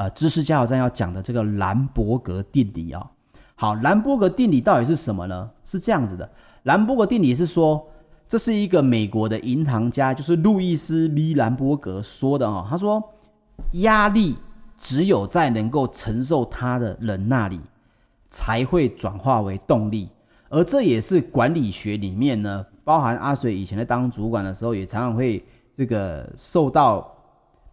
呃知识加油站要讲的这个兰伯格定理啊、哦。好，兰伯格定理到底是什么呢？是这样子的，兰伯格定理是说，这是一个美国的银行家，就是路易斯 ·V· 兰伯格说的哦。他说，压力只有在能够承受它的人那里，才会转化为动力。而这也是管理学里面呢，包含阿水以前在当主管的时候，也常常会这个受到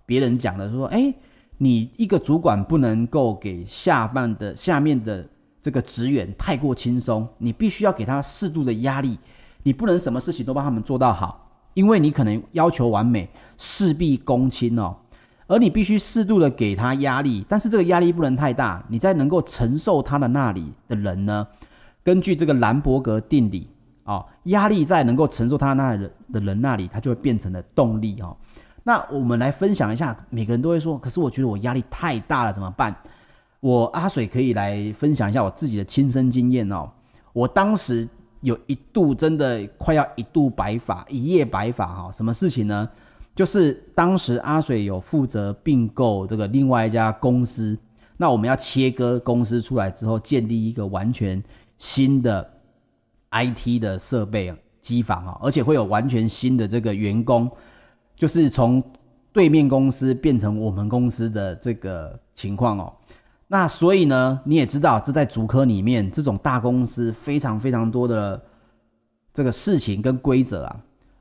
别人讲的说，哎，你一个主管不能够给下半的下面的这个职员太过轻松，你必须要给他适度的压力，你不能什么事情都帮他们做到好，因为你可能要求完美，事必躬亲哦，而你必须适度的给他压力，但是这个压力不能太大，你在能够承受他的那里的人呢，根据这个兰伯格定理啊、哦，压力在能够承受他那里的人那里，他就会变成了动力哦。那我们来分享一下，每个人都会说，可是我觉得我压力太大了，怎么办？我阿水可以来分享一下我自己的亲身经验哦。我当时有一度真的快要一度白发，一夜白发哈、什么事情呢？就是当时阿水有负责并购这个另外一家公司，那我们要切割公司出来之后，建立一个完全。新的 IT 的设备机房啊，而且会有完全新的这个员工，就是从对面公司变成我们公司的这个情况哦。那所以呢，你也知道，这在竹科里面这种大公司非常非常多的这个事情跟规则啊。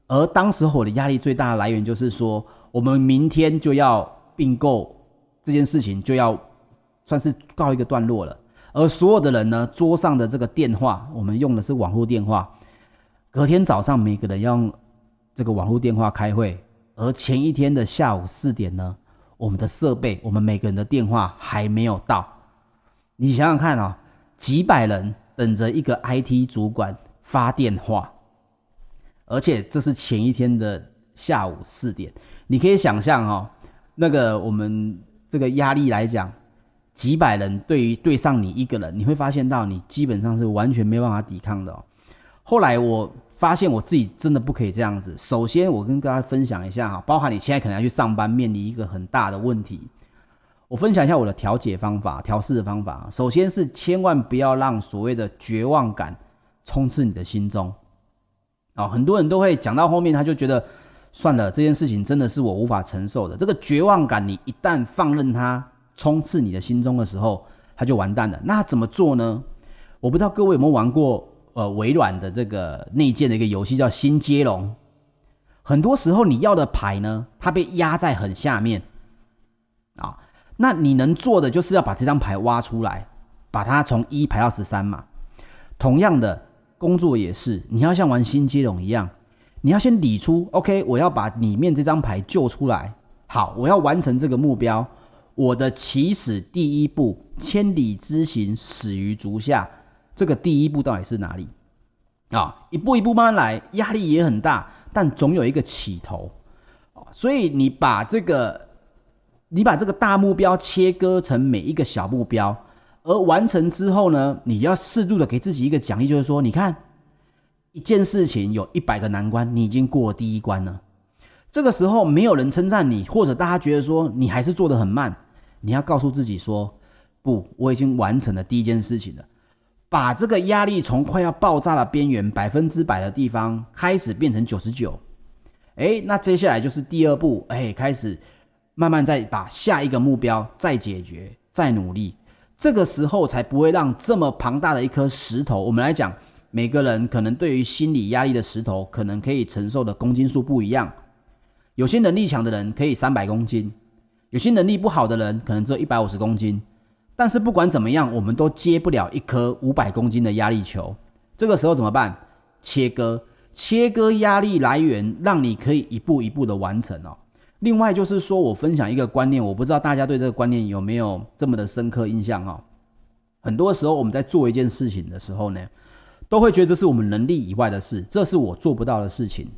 而当时我的压力最大的来源就是说，我们明天就要并购这件事情，就要算是告一个段落了。而所有的人呢，桌上的这个电话，我们用的是网络电话。隔天早上，每个人要用这个网络电话开会。而前一天的下午四点呢，我们的设备，我们每个人的电话还没有到。你想想看啊，几百人等着一个 IT 主管发电话，而且这是前一天的下午四点。你可以想象哦，那个我们这个压力来讲。几百人对于对上你一个人，你会发现到你基本上是完全没办法抵抗的哦。后来我发现我自己真的不可以这样子。首先，我跟大家分享一下哈，包含你现在可能要去上班，面临一个很大的问题。我分享一下我的调解方法、调试的方法。首先是千万不要让所谓的绝望感充斥你的心中。啊，很多人都会讲到后面，他就觉得算了，这件事情真的是我无法承受的。这个绝望感，你一旦放任它。冲刺你的心中的时候，他就完蛋了。那怎么做呢？我不知道各位有没有玩过，呃，微软的这个内建的一个游戏叫新接龙。很多时候你要的牌呢，它被压在很下面啊。那你能做的就是要把这张牌挖出来，把它从一排到十三嘛。同样的工作也是，你要像玩新接龙一样，你要先理出，OK，我要把里面这张牌救出来。好，我要完成这个目标。我的起始第一步，千里之行，始于足下。这个第一步到底是哪里？啊，一步一步慢慢来，压力也很大，但总有一个起头。所以你把这个，你把这个大目标切割成每一个小目标，而完成之后呢，你要适度的给自己一个奖励，就是说，你看，一件事情有一百个难关，你已经过第一关了。这个时候没有人称赞你，或者大家觉得说你还是做得很慢。你要告诉自己说：“不，我已经完成了第一件事情了，把这个压力从快要爆炸的边缘百分之百的地方开始变成九十九。哎，那接下来就是第二步，哎，开始慢慢再把下一个目标再解决，再努力，这个时候才不会让这么庞大的一颗石头。我们来讲，每个人可能对于心理压力的石头，可能可以承受的公斤数不一样。有些能力强的人可以三百公斤。”有些能力不好的人可能只有一百五十公斤，但是不管怎么样，我们都接不了一颗五百公斤的压力球。这个时候怎么办？切割，切割压力来源，让你可以一步一步的完成哦。另外就是说我分享一个观念，我不知道大家对这个观念有没有这么的深刻印象哦。很多时候我们在做一件事情的时候呢，都会觉得这是我们能力以外的事，这是我做不到的事情，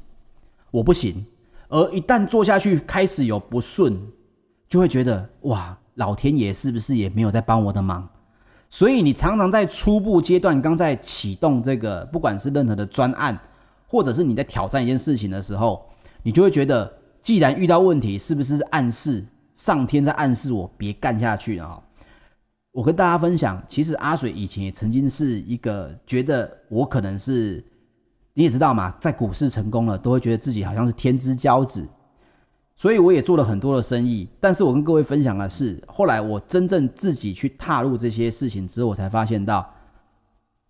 我不行。而一旦做下去，开始有不顺。就会觉得哇，老天爷是不是也没有在帮我的忙？所以你常常在初步阶段，刚在启动这个，不管是任何的专案，或者是你在挑战一件事情的时候，你就会觉得，既然遇到问题，是不是暗示上天在暗示我别干下去啊。我跟大家分享，其实阿水以前也曾经是一个觉得我可能是，你也知道嘛，在股市成功了，都会觉得自己好像是天之骄子，所以我也做了很多的生意。但是我跟各位分享的是，后来我真正自己去踏入这些事情之后，我才发现到，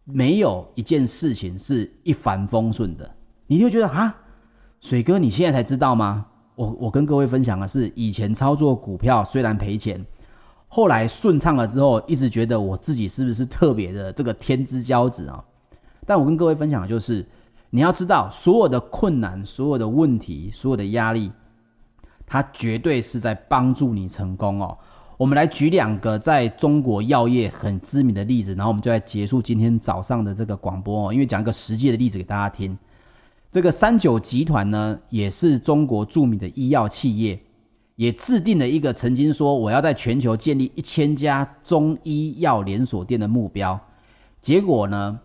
没有一件事情是一帆风顺的。你就觉得啊，水哥，你现在才知道吗？我我跟各位分享的是，以前操作股票虽然赔钱。后来顺畅了之后，一直觉得我自己是不是特别的这个天之骄子啊？但我跟各位分享的就是，你要知道，所有的困难、所有的问题、所有的压力，它绝对是在帮助你成功哦。我们来举两个在中国药业很知名的例子，然后我们就来结束今天早上的这个广播哦。因为讲一个实际的例子给大家听，这个三九集团呢，也是中国著名的医药企业。也制定了一个曾经说我要在全球建立一千家中医药连锁店的目标，结果呢，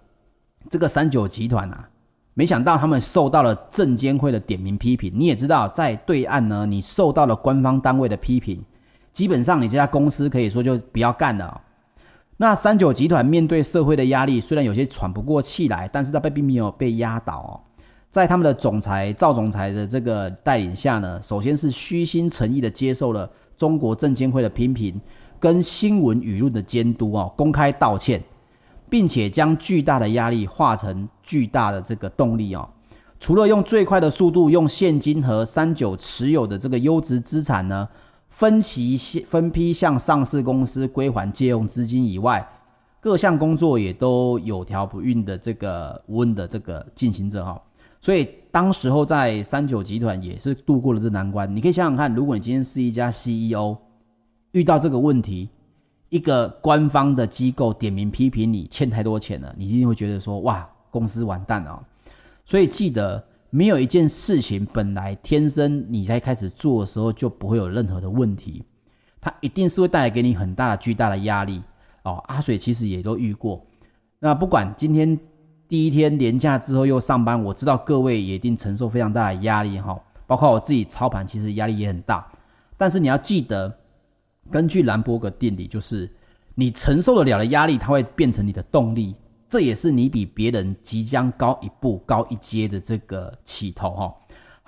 这个三九集团啊，没想到他们受到了证监会的点名批评。你也知道，在对岸呢，你受到了官方单位的批评，基本上你这家公司可以说就不要干了。那三九集团面对社会的压力，虽然有些喘不过气来，但是他并没有被压倒。在他们的总裁赵总裁的这个带领下呢，首先是虚心诚意的接受了中国证监会的批评跟新闻舆论的监督哦，公开道歉，并且将巨大的压力化成巨大的这个动力哦。除了用最快的速度用现金和三九持有的这个优质资产呢，分期分批向上市公司归还借用资金以外，各项工作也都有条不紊的这个无问的这个进行着哈。所以当时候在三九集团也是度过了这难关。你可以想想看，如果你今天是一家 CEO，遇到这个问题，一个官方的机构点名批评你欠太多钱了，你一定会觉得说哇，公司完蛋了。所以记得，没有一件事情本来天生你在开始做的时候就不会有任何的问题，它一定是会带来给你很大的巨大的压力哦。阿水其实也都遇过。那不管今天。第一天连假之后又上班，我知道各位也一定承受非常大的压力哈，包括我自己操盘，其实压力也很大。但是你要记得，根据兰博格定理，就是你承受得了的压力，它会变成你的动力，这也是你比别人即将高一步、高一阶的这个起头哈。